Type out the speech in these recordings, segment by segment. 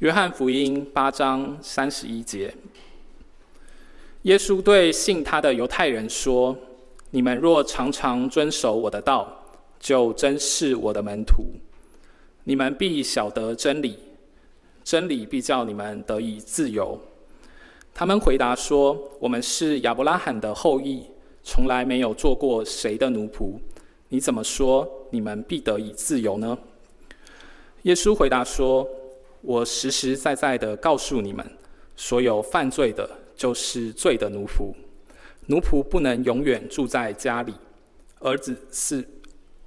约翰福音八章三十一节，耶稣对信他的犹太人说：“你们若常常遵守我的道，就真是我的门徒。你们必晓得真理，真理必叫你们得以自由。”他们回答说：“我们是亚伯拉罕的后裔，从来没有做过谁的奴仆。你怎么说你们必得以自由呢？”耶稣回答说：“我实实在在的告诉你们，所有犯罪的，就是罪的奴仆。奴仆不能永远住在家里，儿子是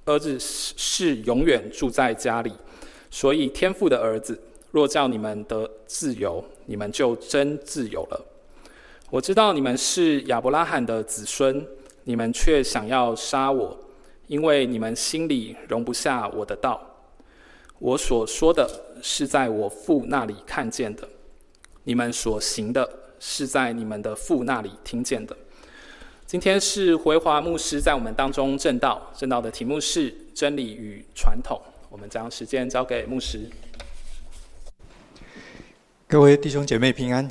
儿子是永远住在家里。所以天父的儿子若叫你们得自由，你们就真自由了。我知道你们是亚伯拉罕的子孙，你们却想要杀我，因为你们心里容不下我的道。”我所说的是在我父那里看见的，你们所行的是在你们的父那里听见的。今天是回华牧师在我们当中证道，证道的题目是真理与传统。我们将时间交给牧师。各位弟兄姐妹平安。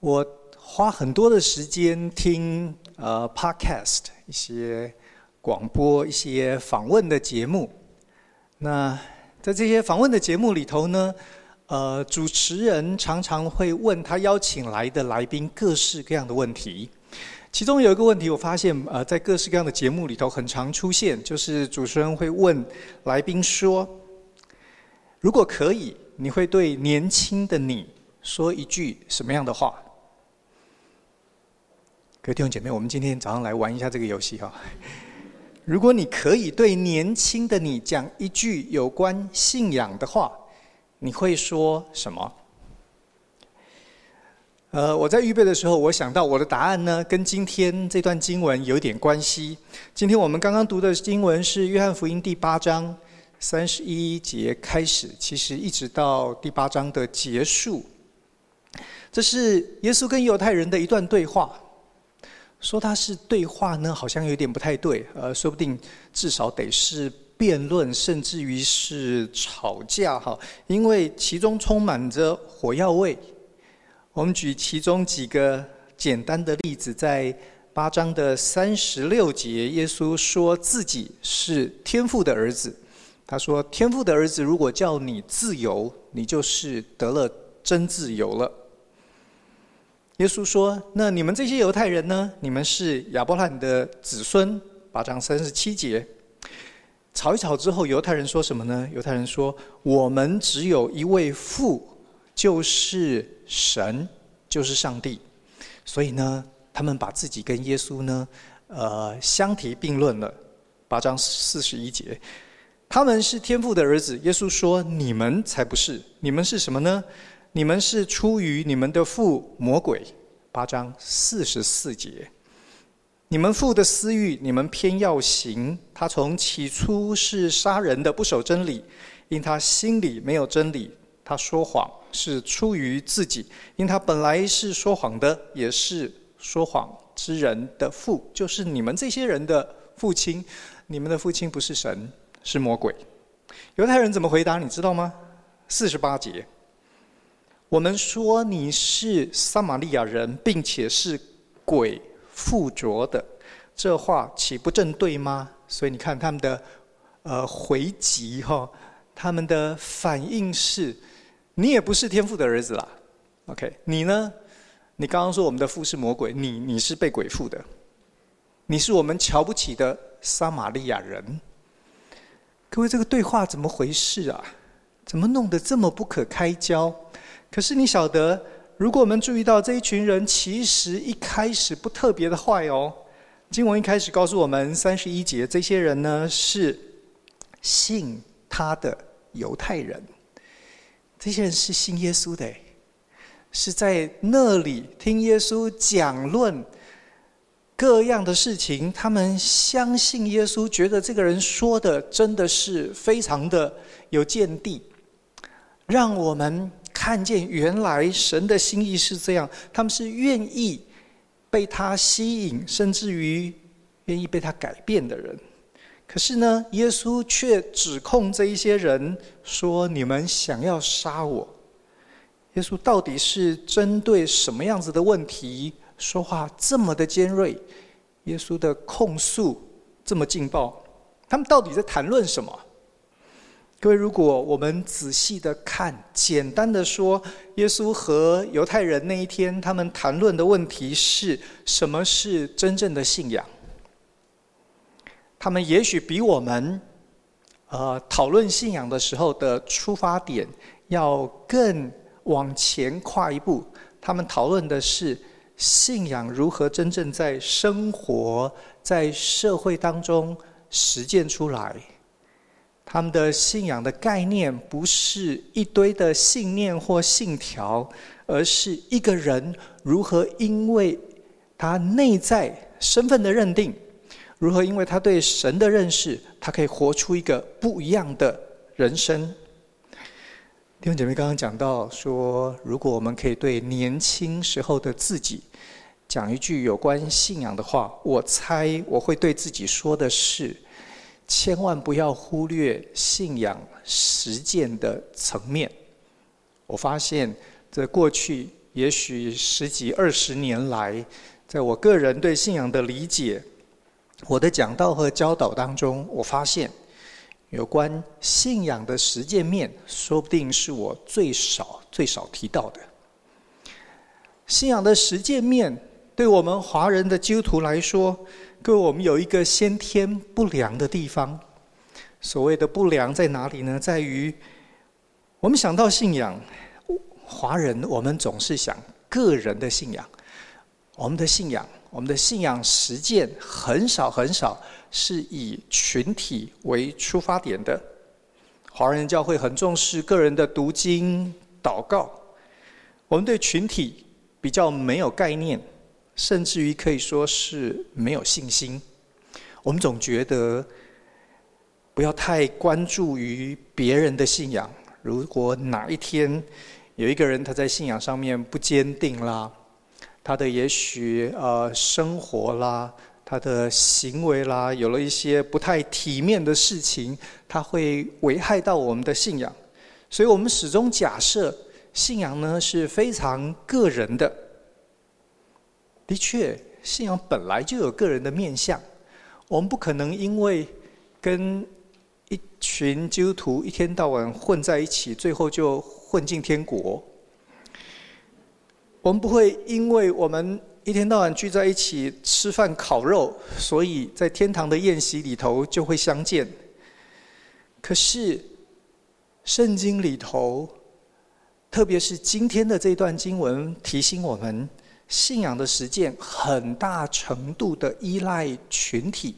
我花很多的时间听呃 Podcast 一些广播、一些访问的节目。那在这些访问的节目里头呢，呃，主持人常常会问他邀请来的来宾各式各样的问题。其中有一个问题，我发现呃，在各式各样的节目里头很常出现，就是主持人会问来宾说：“如果可以，你会对年轻的你说一句什么样的话？”各位弟兄姐妹，我们今天早上来玩一下这个游戏哈。如果你可以对年轻的你讲一句有关信仰的话，你会说什么？呃，我在预备的时候，我想到我的答案呢，跟今天这段经文有点关系。今天我们刚刚读的经文是《约翰福音》第八章三十一节开始，其实一直到第八章的结束。这是耶稣跟犹太人的一段对话。说他是对话呢，好像有点不太对。呃，说不定至少得是辩论，甚至于是吵架哈，因为其中充满着火药味。我们举其中几个简单的例子，在八章的三十六节，耶稣说自己是天父的儿子。他说：“天父的儿子如果叫你自由，你就是得了真自由了。”耶稣说：“那你们这些犹太人呢？你们是亚伯拉罕的子孙。”八章三十七节，吵一吵之后，犹太人说什么呢？犹太人说：“我们只有一位父，就是神，就是上帝。”所以呢，他们把自己跟耶稣呢，呃，相提并论了。八章四十一节，他们是天父的儿子。耶稣说：“你们才不是，你们是什么呢？”你们是出于你们的父魔鬼，八章四十四节。你们父的私欲，你们偏要行。他从起初是杀人的，不守真理，因他心里没有真理。他说谎是出于自己，因他本来是说谎的，也是说谎之人的父，就是你们这些人的父亲。你们的父亲不是神，是魔鬼。犹太人怎么回答？你知道吗？四十八节。我们说你是撒玛利亚人，并且是鬼附着的，这话岂不正对吗？所以你看他们的呃回击哈，他们的反应是：你也不是天父的儿子啦。OK，你呢？你刚刚说我们的父是魔鬼，你你是被鬼附的，你是我们瞧不起的撒玛利亚人。各位，这个对话怎么回事啊？怎么弄得这么不可开交？可是你晓得，如果我们注意到这一群人，其实一开始不特别的坏哦。经文一开始告诉我们，三十一节，这些人呢是信他的犹太人，这些人是信耶稣的，是在那里听耶稣讲论各样的事情，他们相信耶稣，觉得这个人说的真的是非常的有见地，让我们。看见原来神的心意是这样，他们是愿意被他吸引，甚至于愿意被他改变的人。可是呢，耶稣却指控这一些人说：“你们想要杀我。”耶稣到底是针对什么样子的问题说话这么的尖锐？耶稣的控诉这么劲爆，他们到底在谈论什么？各位，如果我们仔细的看，简单的说，耶稣和犹太人那一天，他们谈论的问题是什么是真正的信仰？他们也许比我们，呃，讨论信仰的时候的出发点要更往前跨一步。他们讨论的是信仰如何真正在生活在社会当中实践出来。他们的信仰的概念不是一堆的信念或信条，而是一个人如何因为他内在身份的认定。如何？因为他对神的认识，他可以活出一个不一样的人生。弟兄姐妹刚刚讲到说，如果我们可以对年轻时候的自己讲一句有关信仰的话，我猜我会对自己说的是：千万不要忽略信仰实践的层面。我发现，在过去也许十几二十年来，在我个人对信仰的理解。我的讲道和教导当中，我发现有关信仰的实践面，说不定是我最少最少提到的。信仰的实践面，对我们华人的基督徒来说，各位，我们有一个先天不良的地方。所谓的不良在哪里呢？在于我们想到信仰，华人我们总是想个人的信仰，我们的信仰。我们的信仰实践很少很少是以群体为出发点的。华人教会很重视个人的读经、祷告。我们对群体比较没有概念，甚至于可以说是没有信心。我们总觉得不要太关注于别人的信仰。如果哪一天有一个人他在信仰上面不坚定啦，他的也许呃生活啦，他的行为啦，有了一些不太体面的事情，他会危害到我们的信仰。所以我们始终假设信仰呢是非常个人的。的确，信仰本来就有个人的面相，我们不可能因为跟一群基督徒一天到晚混在一起，最后就混进天国。我们不会因为我们一天到晚聚在一起吃饭烤肉，所以在天堂的宴席里头就会相见。可是，圣经里头，特别是今天的这段经文提醒我们，信仰的实践很大程度的依赖群体。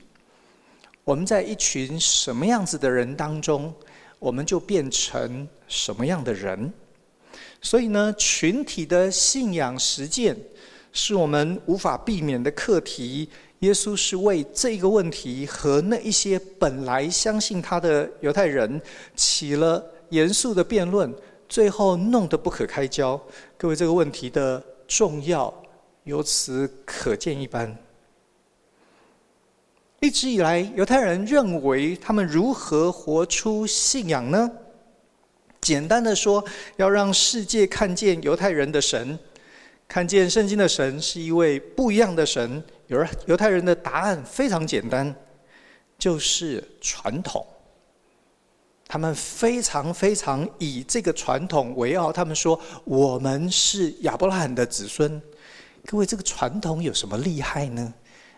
我们在一群什么样子的人当中，我们就变成什么样的人。所以呢，群体的信仰实践是我们无法避免的课题。耶稣是为这个问题和那一些本来相信他的犹太人起了严肃的辩论，最后弄得不可开交。各位，这个问题的重要由此可见一斑。一直以来，犹太人认为他们如何活出信仰呢？简单的说，要让世界看见犹太人的神，看见圣经的神是一位不一样的神。犹犹太人的答案非常简单，就是传统。他们非常非常以这个传统为傲。他们说：“我们是亚伯拉罕的子孙。”各位，这个传统有什么厉害呢？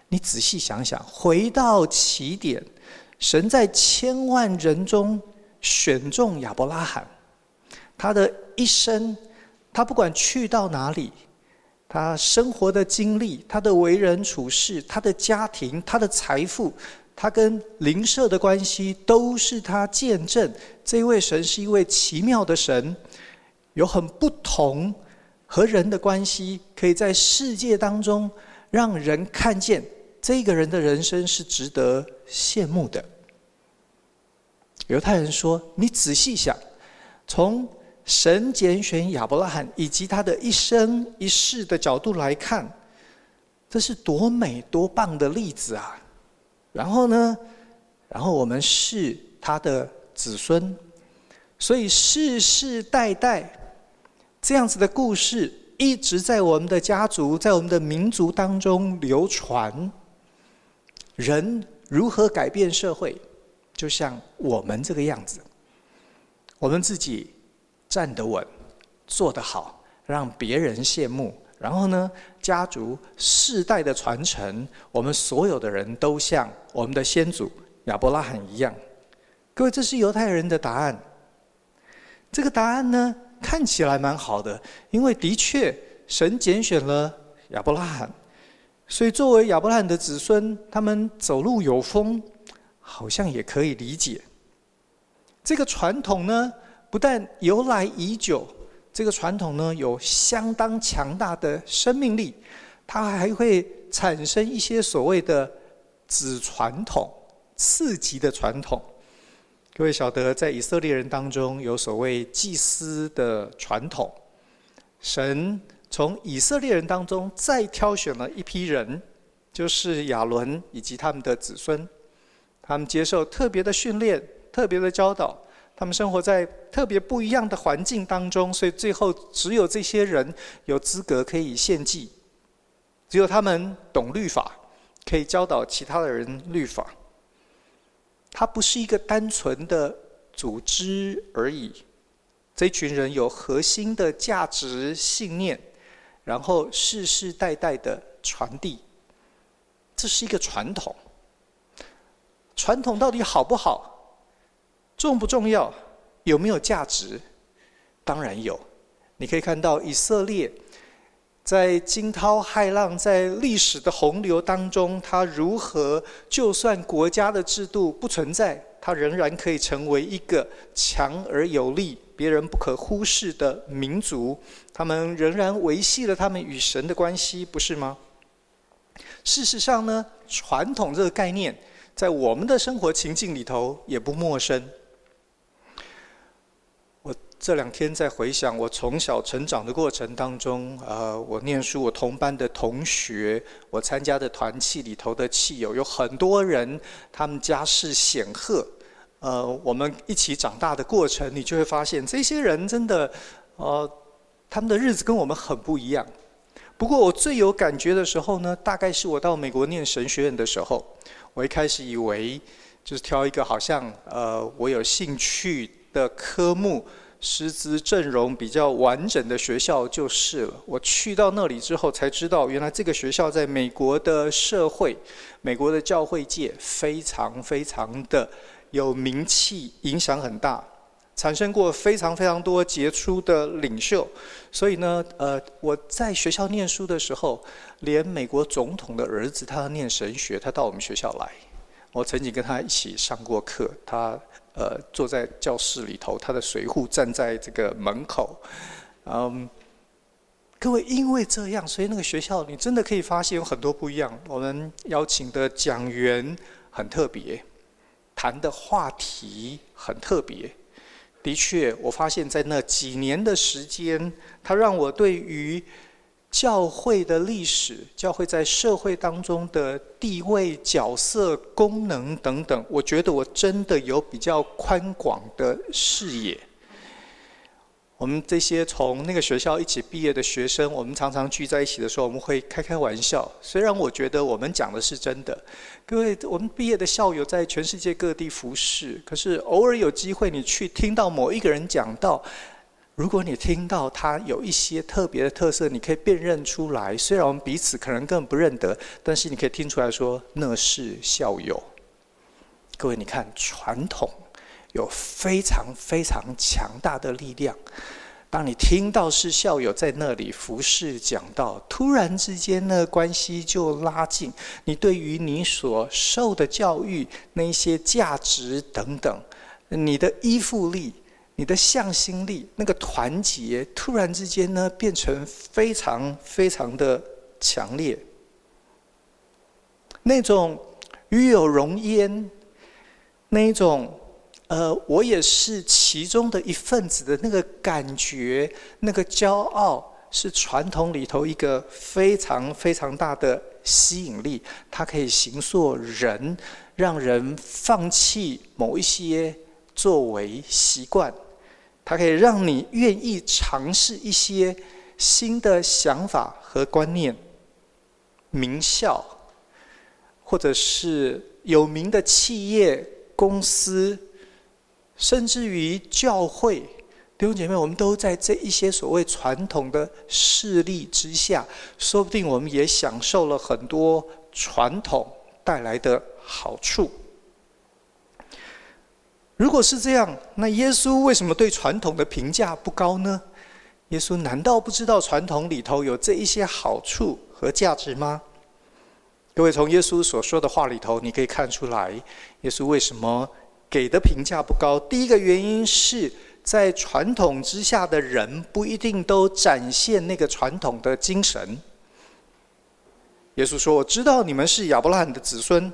你仔细想想，回到起点，神在千万人中。选中亚伯拉罕，他的一生，他不管去到哪里，他生活的经历，他的为人处事，他的家庭，他的财富，他跟灵舍的关系，都是他见证这位神是一位奇妙的神，有很不同和人的关系，可以在世界当中让人看见这个人的人生是值得羡慕的。犹太人说：“你仔细想，从神拣选亚伯拉罕以及他的一生一世的角度来看，这是多美多棒的例子啊！然后呢，然后我们是他的子孙，所以世世代代这样子的故事一直在我们的家族、在我们的民族当中流传。人如何改变社会，就像我们这个样子，我们自己站得稳，做得好，让别人羡慕。然后呢，家族世代的传承，我们所有的人都像我们的先祖亚伯拉罕一样。各位，这是犹太人的答案。这个答案呢，看起来蛮好的，因为的确神拣选了亚伯拉罕，所以作为亚伯拉罕的子孙，他们走路有风，好像也可以理解。这个传统呢，不但由来已久。这个传统呢，有相当强大的生命力，它还会产生一些所谓的子传统、次级的传统。各位晓得，在以色列人当中有所谓祭司的传统，神从以色列人当中再挑选了一批人，就是亚伦以及他们的子孙，他们接受特别的训练、特别的教导。他们生活在特别不一样的环境当中，所以最后只有这些人有资格可以献祭，只有他们懂律法，可以教导其他的人律法。它不是一个单纯的组织而已，这群人有核心的价值信念，然后世世代代的传递，这是一个传统。传统到底好不好？重不重要？有没有价值？当然有。你可以看到以色列在惊涛骇浪、在历史的洪流当中，他如何就算国家的制度不存在，他仍然可以成为一个强而有力、别人不可忽视的民族。他们仍然维系了他们与神的关系，不是吗？事实上呢，传统这个概念在我们的生活情境里头也不陌生。这两天在回想我从小成长的过程当中，呃，我念书，我同班的同学，我参加的团契里头的契友，有很多人，他们家世显赫，呃，我们一起长大的过程，你就会发现，这些人真的，呃，他们的日子跟我们很不一样。不过我最有感觉的时候呢，大概是我到美国念神学院的时候，我一开始以为就是挑一个好像呃我有兴趣的科目。师资阵容比较完整的学校就是了。我去到那里之后才知道，原来这个学校在美国的社会、美国的教会界非常非常的有名气，影响很大，产生过非常非常多杰出的领袖。所以呢，呃，我在学校念书的时候，连美国总统的儿子他念神学，他到我们学校来，我曾经跟他一起上过课，他。呃，坐在教室里头，他的随护站在这个门口。嗯，各位，因为这样，所以那个学校你真的可以发现有很多不一样。我们邀请的讲员很特别，谈的话题很特别。的确，我发现在那几年的时间，他让我对于。教会的历史，教会在社会当中的地位、角色、功能等等，我觉得我真的有比较宽广的视野。我们这些从那个学校一起毕业的学生，我们常常聚在一起的时候，我们会开开玩笑。虽然我觉得我们讲的是真的，各位，我们毕业的校友在全世界各地服侍，可是偶尔有机会你去听到某一个人讲到。如果你听到他有一些特别的特色，你可以辨认出来。虽然我们彼此可能根本不认得，但是你可以听出来说那是校友。各位，你看传统有非常非常强大的力量。当你听到是校友在那里服侍讲道，突然之间呢，关系就拉近。你对于你所受的教育那些价值等等，你的依附力。你的向心力，那个团结，突然之间呢，变成非常非常的强烈。那种与有荣焉，那一种，呃，我也是其中的一份子的那个感觉，那个骄傲，是传统里头一个非常非常大的吸引力，它可以形塑人，让人放弃某一些作为习惯，它可以让你愿意尝试一些新的想法和观念。名校，或者是有名的企业公司，甚至于教会。弟兄姐妹，我们都在这一些所谓传统的势力之下，说不定我们也享受了很多传统带来的好处。如果是这样，那耶稣为什么对传统的评价不高呢？耶稣难道不知道传统里头有这一些好处和价值吗？各位，从耶稣所说的话里头，你可以看出来，耶稣为什么给的评价不高？第一个原因是。在传统之下的人不一定都展现那个传统的精神。耶稣说：“我知道你们是亚伯拉罕的子孙，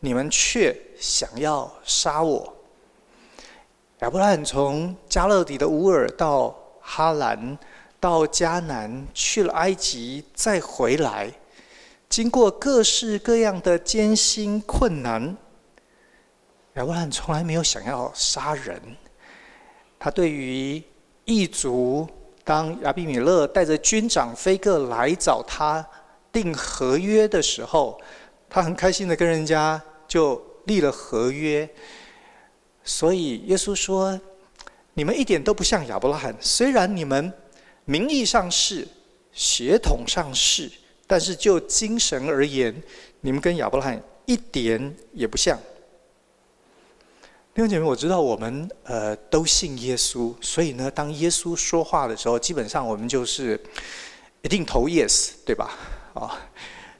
你们却想要杀我。”亚伯拉罕从加勒底的乌尔到哈兰，到迦南，去了埃及，再回来，经过各式各样的艰辛困难，亚伯拉罕从来没有想要杀人。他对于异族，当亚比米勒带着军长菲戈来找他订合约的时候，他很开心的跟人家就立了合约。所以耶稣说：“你们一点都不像亚伯拉罕，虽然你们名义上是，血统上是，但是就精神而言，你们跟亚伯拉罕一点也不像。”弟兄姐妹，我知道我们呃都信耶稣，所以呢，当耶稣说话的时候，基本上我们就是一定投 yes，对吧？啊，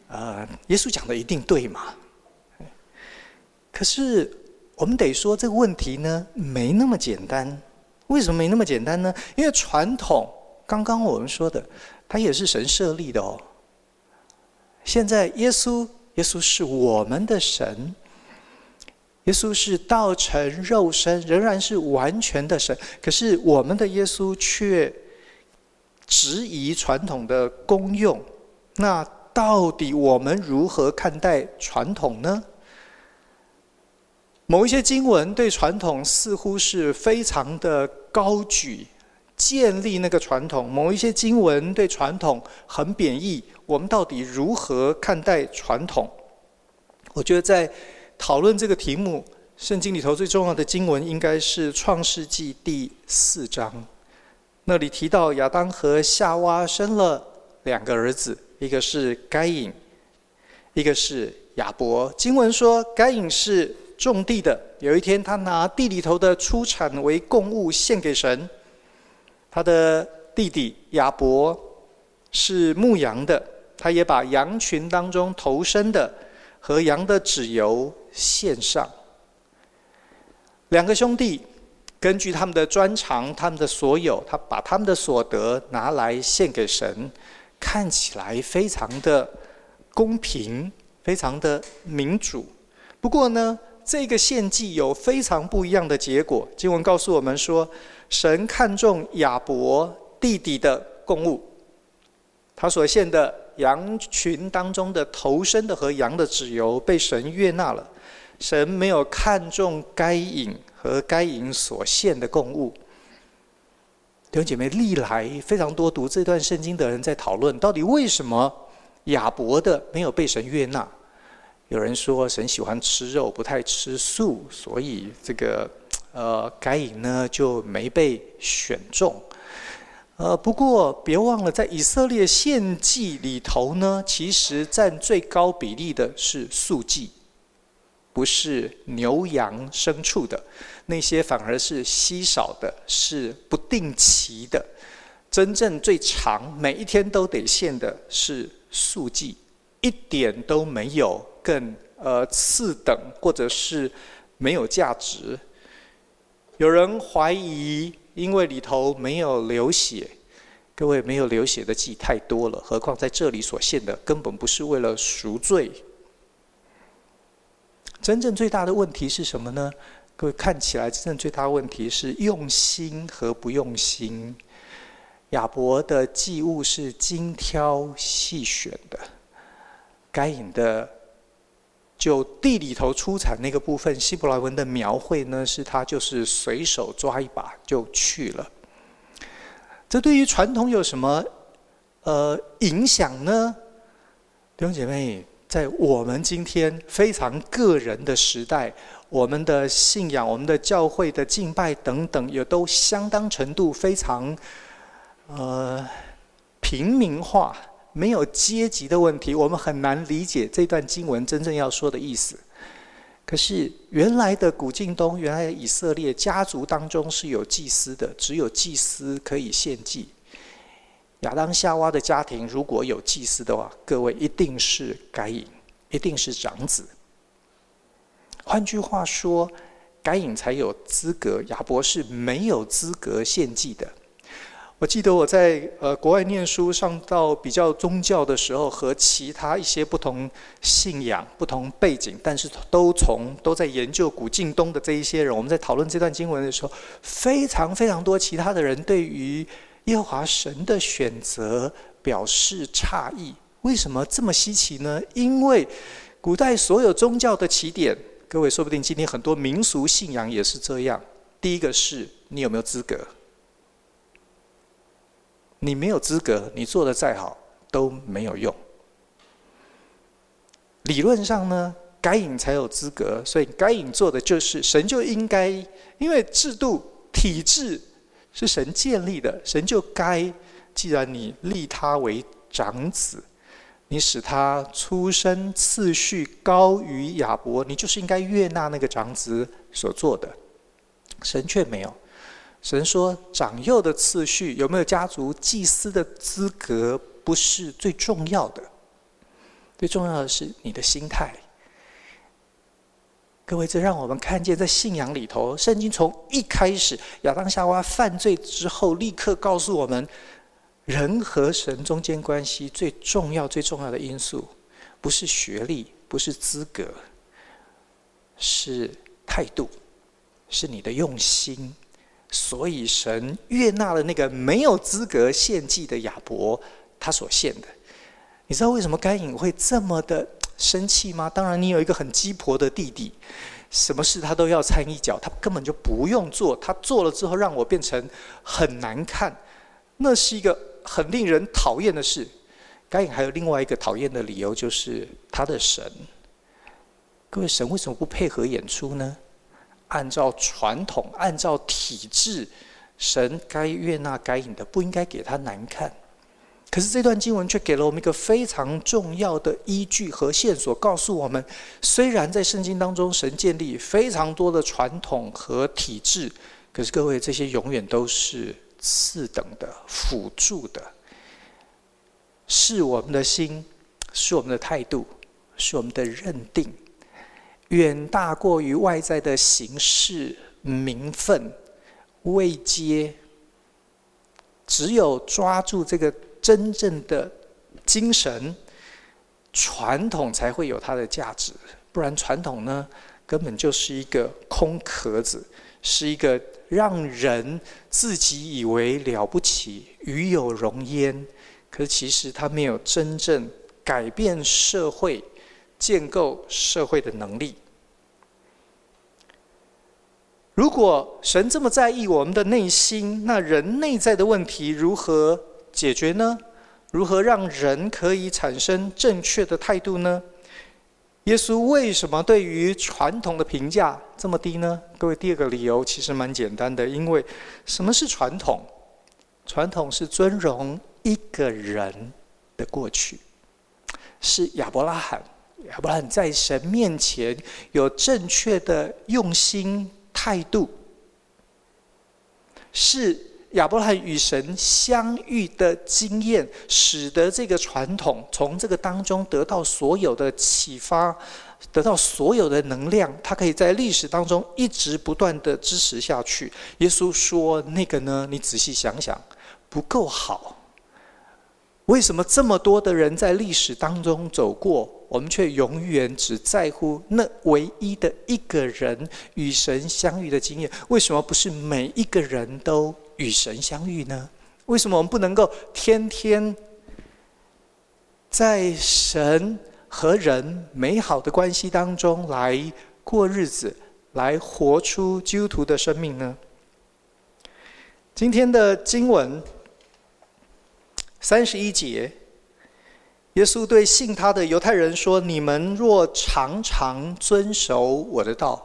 呃，耶稣讲的一定对嘛？可是我们得说这个问题呢，没那么简单。为什么没那么简单呢？因为传统，刚刚我们说的，它也是神设立的哦。现在耶稣，耶稣是我们的神。耶稣是道成肉身，仍然是完全的神。可是我们的耶稣却质疑传统的功用。那到底我们如何看待传统呢？某一些经文对传统似乎是非常的高举，建立那个传统；某一些经文对传统很贬义。我们到底如何看待传统？我觉得在。讨论这个题目，圣经里头最重要的经文应该是《创世纪》第四章。那里提到亚当和夏娃生了两个儿子，一个是该隐，一个是亚伯。经文说，该隐是种地的，有一天他拿地里头的出产为供物献给神。他的弟弟亚伯是牧羊的，他也把羊群当中头生的和羊的脂油。献上，两个兄弟根据他们的专长、他们的所有，他把他们的所得拿来献给神，看起来非常的公平，非常的民主。不过呢，这个献祭有非常不一样的结果。经文告诉我们说，神看重亚伯弟弟的供物，他所献的羊群当中的头生的和羊的脂油被神悦纳了。神没有看重该隐和该隐所献的供物。弟兄姐妹，历来非常多读这段圣经的人在讨论，到底为什么亚伯的没有被神悦纳？有人说神喜欢吃肉，不太吃素，所以这个呃该隐呢就没被选中。呃，不过别忘了，在以色列献祭里头呢，其实占最高比例的是素祭。不是牛羊牲畜的那些，反而是稀少的，是不定期的。真正最长，每一天都得献的是素祭，一点都没有更呃次等，或者是没有价值。有人怀疑，因为里头没有流血，各位没有流血的祭太多了，何况在这里所献的根本不是为了赎罪。真正最大的问题是什么呢？各位看起来，真正最大的问题是用心和不用心。亚伯的祭物是精挑细选的，该隐的就地里头出产那个部分，希伯来文的描绘呢，是他就是随手抓一把就去了。这对于传统有什么呃影响呢？弟兄姐妹，在我们今天非常个人的时代，我们的信仰、我们的教会的敬拜等等，也都相当程度非常呃平民化。没有阶级的问题，我们很难理解这段经文真正要说的意思。可是原来的古近东，原来的以色列家族当中是有祭司的，只有祭司可以献祭。亚当夏娃的家庭如果有祭司的话，各位一定是该隐，一定是长子。换句话说，该隐才有资格，亚伯是没有资格献祭的。我记得我在呃国外念书，上到比较宗教的时候，和其他一些不同信仰、不同背景，但是都从都在研究古近东的这一些人，我们在讨论这段经文的时候，非常非常多其他的人对于耶和华神的选择表示诧异。为什么这么稀奇呢？因为古代所有宗教的起点，各位说不定今天很多民俗信仰也是这样。第一个是你有没有资格？你没有资格，你做的再好都没有用。理论上呢，该隐才有资格，所以该隐做的就是神就应该，因为制度体制是神建立的，神就该，既然你立他为长子，你使他出生次序高于亚伯，你就是应该悦纳那个长子所做的，神却没有。神说：“长幼的次序，有没有家族祭司的资格，不是最重要的。最重要的是你的心态。各位，这让我们看见，在信仰里头，圣经从一开始亚当夏娃犯罪之后，立刻告诉我们，人和神中间关系最重要、最重要的因素，不是学历，不是资格，是态度，是你的用心。”所以神悦纳了那个没有资格献祭的亚伯，他所献的。你知道为什么该隐会这么的生气吗？当然，你有一个很鸡婆的弟弟，什么事他都要掺一脚，他根本就不用做，他做了之后让我变成很难看，那是一个很令人讨厌的事。该隐还有另外一个讨厌的理由，就是他的神。各位，神为什么不配合演出呢？按照传统，按照体制，神该悦纳该隐的，不应该给他难看。可是这段经文却给了我们一个非常重要的依据和线索，告诉我们：虽然在圣经当中，神建立非常多的传统和体制，可是各位，这些永远都是次等的、辅助的，是我们的心，是我们的态度，是我们的认定。远大过于外在的形式、名分、位阶。只有抓住这个真正的精神，传统才会有它的价值。不然，传统呢，根本就是一个空壳子，是一个让人自己以为了不起、与有荣焉，可是其实它没有真正改变社会。建构社会的能力。如果神这么在意我们的内心，那人内在的问题如何解决呢？如何让人可以产生正确的态度呢？耶稣为什么对于传统的评价这么低呢？各位，第二个理由其实蛮简单的，因为什么是传统？传统是尊荣一个人的过去，是亚伯拉罕。亚伯拉罕在神面前有正确的用心态度，是亚伯拉罕与神相遇的经验，使得这个传统从这个当中得到所有的启发，得到所有的能量，他可以在历史当中一直不断的支持下去。耶稣说：“那个呢？你仔细想想，不够好。为什么这么多的人在历史当中走过？”我们却永远只在乎那唯一的一个人与神相遇的经验。为什么不是每一个人都与神相遇呢？为什么我们不能够天天在神和人美好的关系当中来过日子，来活出基督徒的生命呢？今天的经文三十一节，耶稣对信他的犹太人说：“你们若常常遵守我的道。”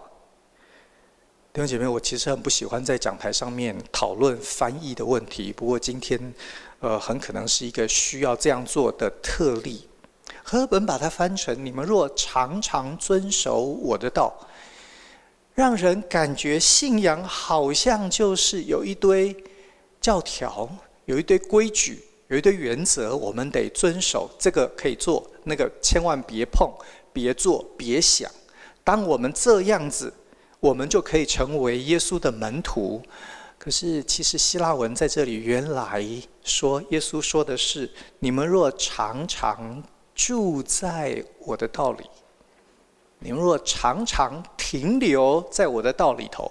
弟兄姐妹，我其实很不喜欢在讲台上面讨论翻译的问题。不过今天，呃，很可能是一个需要这样做的特例。赫本把它翻成：“你们若常常遵守我的道”，让人感觉信仰好像就是有一堆教条，有一堆规矩，有一堆原则，我们得遵守。这个可以做，那个千万别碰、别做、别想。当我们这样子。我们就可以成为耶稣的门徒。可是，其实希腊文在这里原来说，耶稣说的是：你们若常常住在我的道里，你们若常常停留在我的道里头。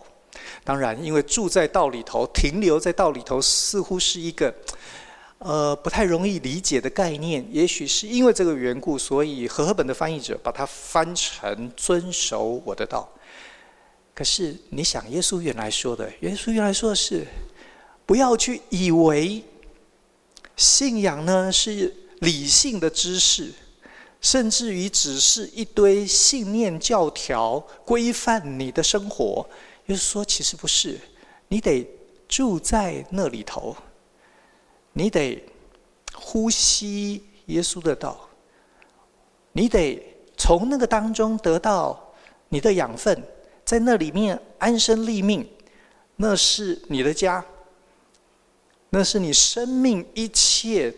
当然，因为住在道里头、停留在道里头，似乎是一个呃不太容易理解的概念。也许是因为这个缘故，所以和合本的翻译者把它翻成“遵守我的道”。可是，你想，耶稣原来说的，耶稣原来说的是，不要去以为信仰呢是理性的知识，甚至于只是一堆信念教条规范你的生活。耶稣说，其实不是，你得住在那里头，你得呼吸耶稣的道，你得从那个当中得到你的养分。在那里面安身立命，那是你的家，那是你生命一切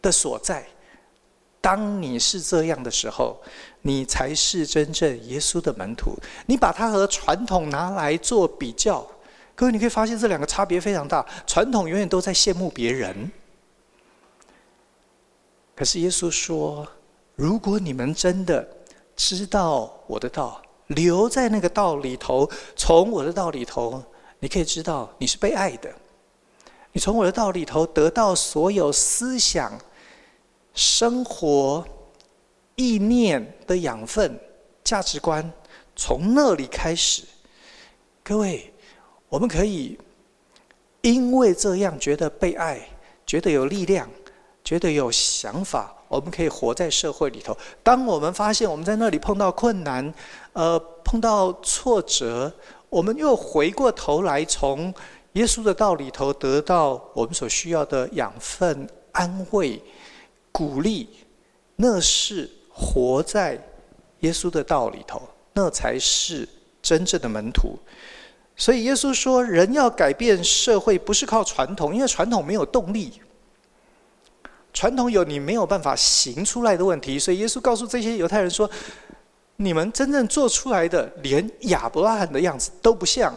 的所在。当你是这样的时候，你才是真正耶稣的门徒。你把它和传统拿来做比较，各位，你可以发现这两个差别非常大。传统永远都在羡慕别人，可是耶稣说：“如果你们真的知道我的道。”留在那个道里头，从我的道里头，你可以知道你是被爱的。你从我的道里头得到所有思想、生活、意念的养分、价值观，从那里开始。各位，我们可以因为这样觉得被爱，觉得有力量，觉得有想法。我们可以活在社会里头。当我们发现我们在那里碰到困难，呃，碰到挫折，我们又回过头来，从耶稣的道里头得到我们所需要的养分、安慰、鼓励，那是活在耶稣的道里头，那才是真正的门徒。所以耶稣说，人要改变社会，不是靠传统，因为传统没有动力。传统有你没有办法行出来的问题，所以耶稣告诉这些犹太人说：“你们真正做出来的，连亚伯拉罕的样子都不像。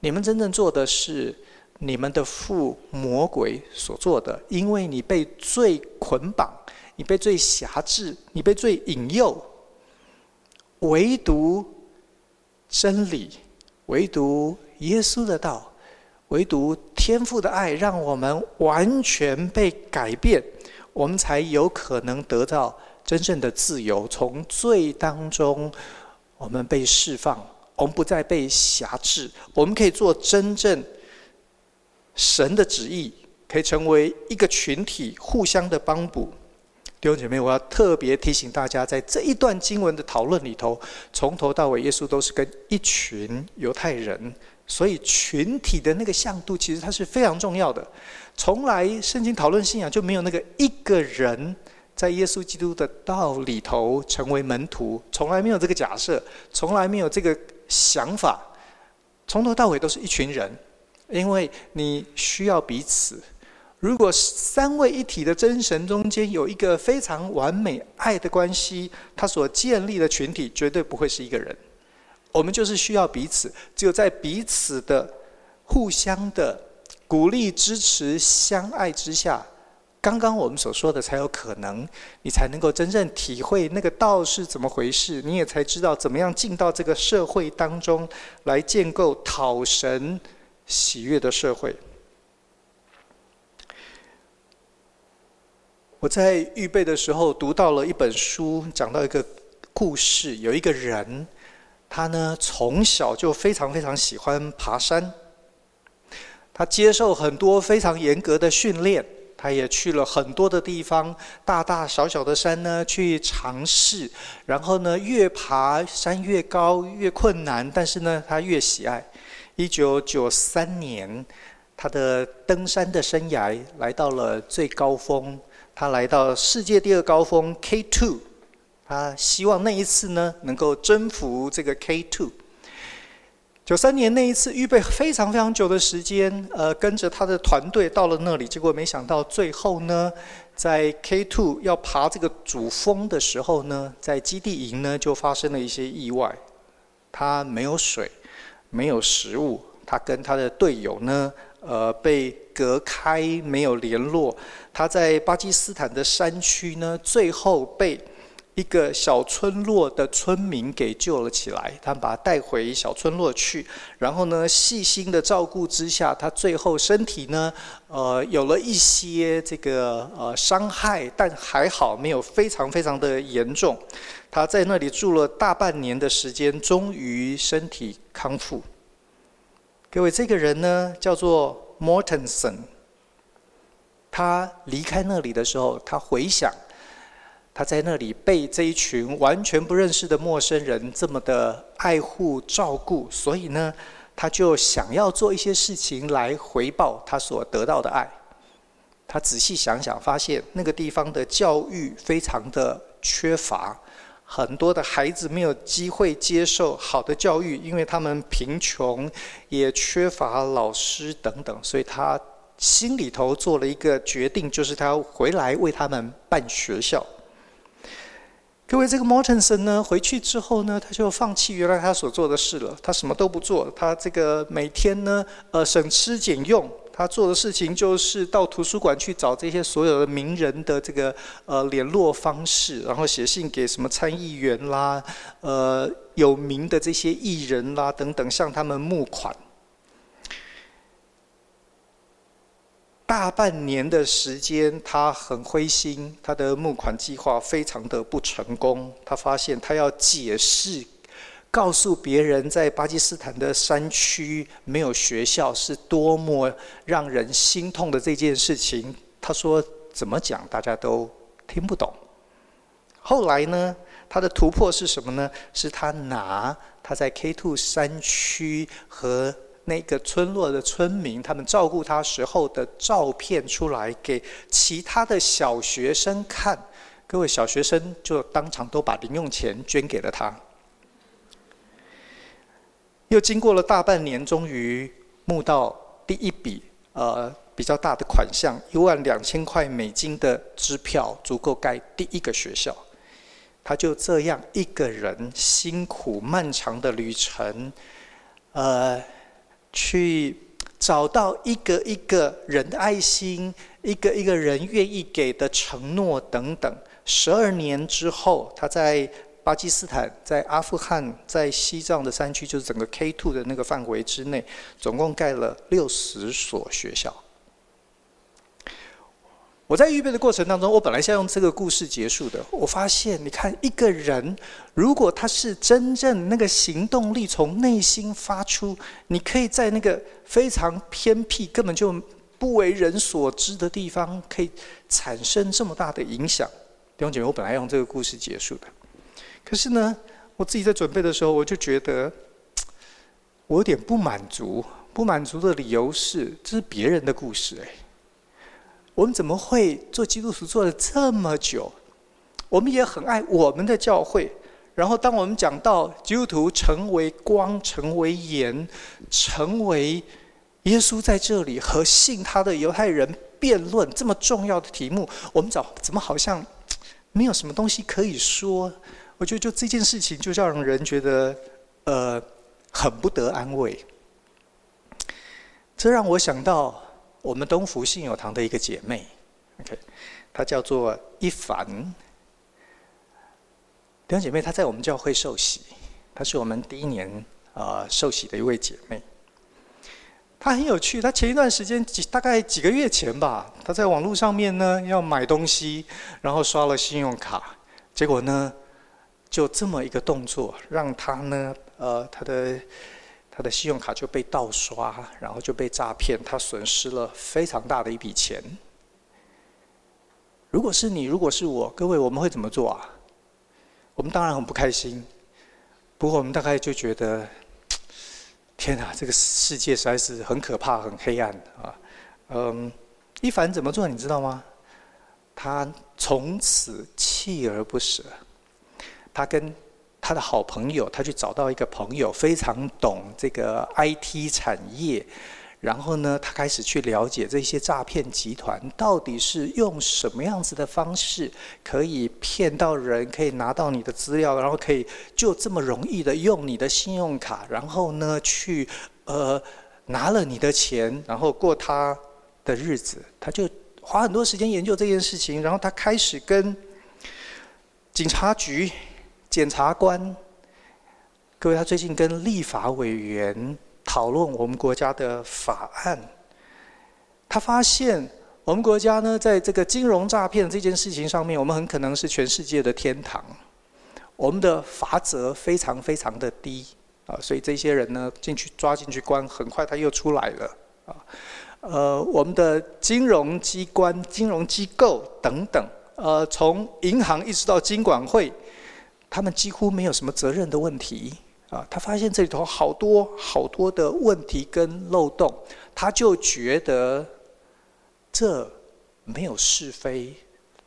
你们真正做的是你们的父魔鬼所做的，因为你被罪捆绑，你被罪辖制，你被罪引诱。唯独真理，唯独耶稣的道，唯独天父的爱，让我们完全被改变。”我们才有可能得到真正的自由，从罪当中，我们被释放，我们不再被辖制，我们可以做真正神的旨意，可以成为一个群体，互相的帮补。弟兄姐妹，我要特别提醒大家，在这一段经文的讨论里头，从头到尾，耶稣都是跟一群犹太人。所以群体的那个向度，其实它是非常重要的。从来圣经讨论信仰就没有那个一个人在耶稣基督的道里头成为门徒，从来没有这个假设，从来没有这个想法。从头到尾都是一群人，因为你需要彼此。如果三位一体的真神中间有一个非常完美爱的关系，他所建立的群体绝对不会是一个人。我们就是需要彼此，只有在彼此的互相的鼓励、支持、相爱之下，刚刚我们所说的才有可能，你才能够真正体会那个道是怎么回事，你也才知道怎么样进到这个社会当中来建构讨神喜悦的社会。我在预备的时候读到了一本书，讲到一个故事，有一个人，他呢从小就非常非常喜欢爬山，他接受很多非常严格的训练。他也去了很多的地方，大大小小的山呢，去尝试。然后呢，越爬山越高，越困难，但是呢，他越喜爱。一九九三年，他的登山的生涯来到了最高峰，他来到世界第二高峰 K2，他希望那一次呢，能够征服这个 K2。九三年那一次预备非常非常久的时间，呃，跟着他的团队到了那里，结果没想到最后呢，在 K2 要爬这个主峰的时候呢，在基地营呢就发生了一些意外，他没有水，没有食物，他跟他的队友呢，呃，被隔开，没有联络，他在巴基斯坦的山区呢，最后被。一个小村落的村民给救了起来，他们把他带回小村落去，然后呢，细心的照顾之下，他最后身体呢，呃，有了一些这个呃伤害，但还好没有非常非常的严重。他在那里住了大半年的时间，终于身体康复。各位，这个人呢叫做 Mortenson，他离开那里的时候，他回想。他在那里被这一群完全不认识的陌生人这么的爱护照顾，所以呢，他就想要做一些事情来回报他所得到的爱。他仔细想想，发现那个地方的教育非常的缺乏，很多的孩子没有机会接受好的教育，因为他们贫穷，也缺乏老师等等，所以他心里头做了一个决定，就是他要回来为他们办学校。各位，这个 Mortenson 呢，回去之后呢，他就放弃原来他所做的事了。他什么都不做，他这个每天呢，呃，省吃俭用。他做的事情就是到图书馆去找这些所有的名人的这个呃联络方式，然后写信给什么参议员啦，呃，有名的这些艺人啦等等，向他们募款。大半年的时间，他很灰心，他的募款计划非常的不成功。他发现他要解释，告诉别人在巴基斯坦的山区没有学校是多么让人心痛的这件事情。他说怎么讲大家都听不懂。后来呢，他的突破是什么呢？是他拿他在 K2 山区和那个村落的村民，他们照顾他时候的照片出来给其他的小学生看，各位小学生就当场都把零用钱捐给了他。又经过了大半年，终于募到第一笔呃比较大的款项，一万两千块美金的支票，足够盖第一个学校。他就这样一个人辛苦漫长的旅程，呃。去找到一个一个人的爱心，一个一个人愿意给的承诺等等。十二年之后，他在巴基斯坦、在阿富汗、在西藏的山区，就是整个 K two 的那个范围之内，总共盖了六十所学校。我在预备的过程当中，我本来是要用这个故事结束的。我发现，你看一个人，如果他是真正那个行动力从内心发出，你可以在那个非常偏僻、根本就不为人所知的地方，可以产生这么大的影响。弟兄姐妹，我本来用这个故事结束的，可是呢，我自己在准备的时候，我就觉得 我有点不满足。不满足的理由是，这是别人的故事，哎。我们怎么会做基督徒做了这么久？我们也很爱我们的教会。然后，当我们讲到基督徒成为光、成为盐、成为耶稣在这里和信他的犹太人辩论这么重要的题目，我们找怎么好像没有什么东西可以说？我觉得就这件事情就让人觉得呃很不得安慰。这让我想到。我们东福信友堂的一个姐妹，OK，她叫做一凡。弟兄姐妹，她在我们教会受洗，她是我们第一年啊、呃、受洗的一位姐妹。她很有趣，她前一段时间几大概几个月前吧，她在网络上面呢要买东西，然后刷了信用卡，结果呢就这么一个动作，让他呢呃他的他的信用卡就被盗刷，然后就被诈骗，他损失了非常大的一笔钱。如果是你，如果是我，各位我们会怎么做啊？我们当然很不开心，不过我们大概就觉得。天哪，这个世界实在是很可怕、很黑暗啊！嗯，一凡怎么做，你知道吗？他从此锲而不舍。他跟他的好朋友，他去找到一个朋友，非常懂这个 IT 产业。然后呢，他开始去了解这些诈骗集团到底是用什么样子的方式可以骗到人，可以拿到你的资料，然后可以就这么容易的用你的信用卡，然后呢去呃拿了你的钱，然后过他的日子。他就花很多时间研究这件事情，然后他开始跟警察局、检察官，各位，他最近跟立法委员。讨论我们国家的法案，他发现我们国家呢，在这个金融诈骗这件事情上面，我们很可能是全世界的天堂。我们的罚则非常非常的低啊，所以这些人呢进去抓进去关，很快他又出来了啊。呃，我们的金融机关、金融机构等等，呃，从银行一直到金管会，他们几乎没有什么责任的问题。啊，他发现这里头好多好多的问题跟漏洞，他就觉得这没有是非，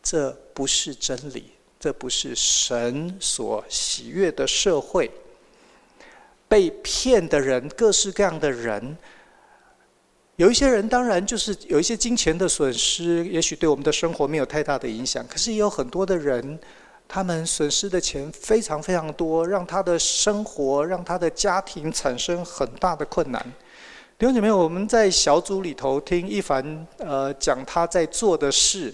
这不是真理，这不是神所喜悦的社会。被骗的人，各式各样的人，有一些人当然就是有一些金钱的损失，也许对我们的生活没有太大的影响，可是也有很多的人。他们损失的钱非常非常多，让他的生活、让他的家庭产生很大的困难。弟兄姐妹，我们在小组里头听一凡呃讲他在做的事，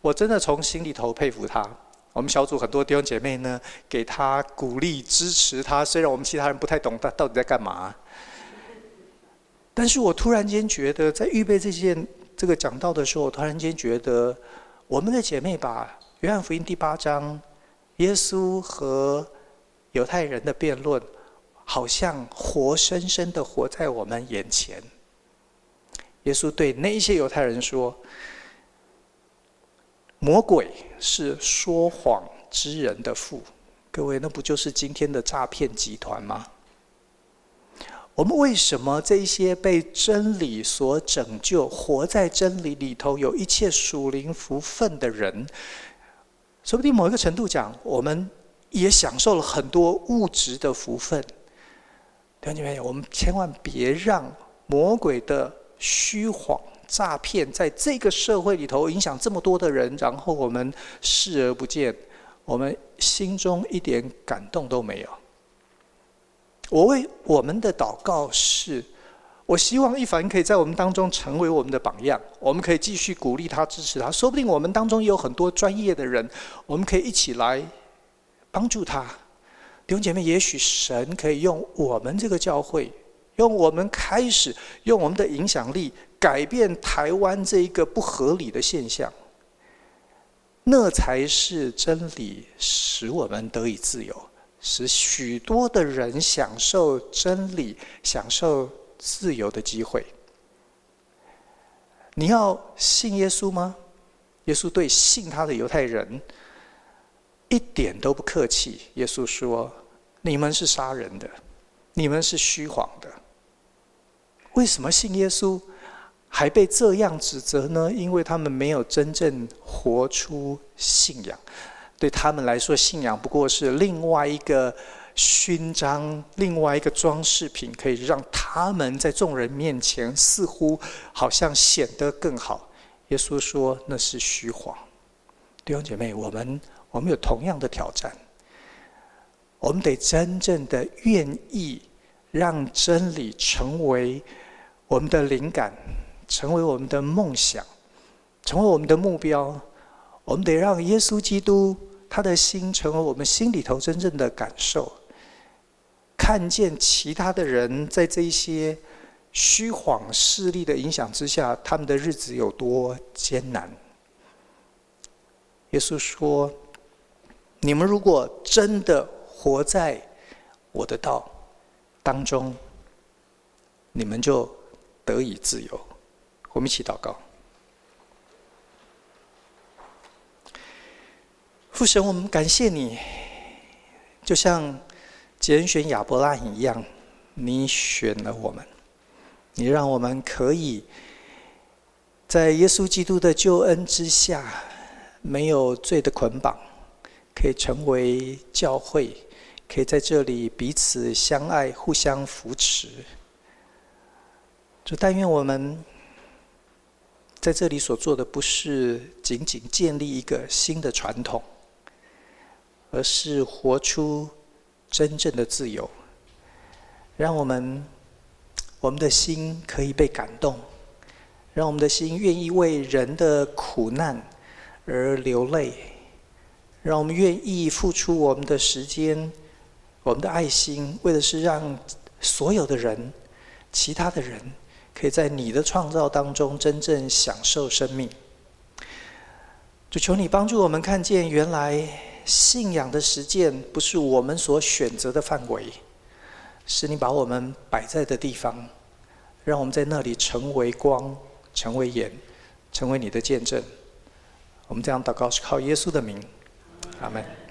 我真的从心里头佩服他。我们小组很多弟兄姐妹呢，给他鼓励支持他，虽然我们其他人不太懂他到底在干嘛，但是我突然间觉得，在预备这件这个讲道的时候，我突然间觉得，我们的姐妹把约翰福音第八章。耶稣和犹太人的辩论，好像活生生的活在我们眼前。耶稣对那些犹太人说：“魔鬼是说谎之人的父。”各位，那不就是今天的诈骗集团吗？我们为什么这些被真理所拯救、活在真理里头、有一切属灵福分的人？说不定某一个程度讲，我们也享受了很多物质的福分。弟兄姐妹，我们千万别让魔鬼的虚谎、诈骗在这个社会里头影响这么多的人，然后我们视而不见，我们心中一点感动都没有。我为我们的祷告是。我希望一凡可以在我们当中成为我们的榜样，我们可以继续鼓励他、支持他。说不定我们当中也有很多专业的人，我们可以一起来帮助他。弟兄姐妹，也许神可以用我们这个教会，用我们开始，用我们的影响力，改变台湾这一个不合理的现象。那才是真理，使我们得以自由，使许多的人享受真理，享受。自由的机会，你要信耶稣吗？耶稣对信他的犹太人一点都不客气。耶稣说：“你们是杀人的，你们是虚谎的。为什么信耶稣还被这样指责呢？因为他们没有真正活出信仰。对他们来说，信仰不过是另外一个。”勋章，另外一个装饰品，可以让他们在众人面前似乎好像显得更好。耶稣说那是虚谎。弟兄姐妹，我们我们有同样的挑战，我们得真正的愿意让真理成为我们的灵感，成为我们的梦想，成为我们的目标。我们得让耶稣基督他的心成为我们心里头真正的感受。看见其他的人在这一些虚谎势力的影响之下，他们的日子有多艰难。耶稣说：“你们如果真的活在我的道当中，你们就得以自由。”我们一起祷告。父神，我们感谢你，就像拣选亚伯拉罕一样，你选了我们，你让我们可以在耶稣基督的救恩之下，没有罪的捆绑，可以成为教会，可以在这里彼此相爱、互相扶持。就但愿我们在这里所做的，不是仅仅建立一个新的传统。而是活出真正的自由，让我们我们的心可以被感动，让我们的心愿意为人的苦难而流泪，让我们愿意付出我们的时间、我们的爱心，为的是让所有的人、其他的人，可以在你的创造当中真正享受生命。就求你帮助我们看见原来。信仰的实践不是我们所选择的范围，是你把我们摆在的地方，让我们在那里成为光，成为盐，成为你的见证。我们这样祷告是靠耶稣的名，阿门。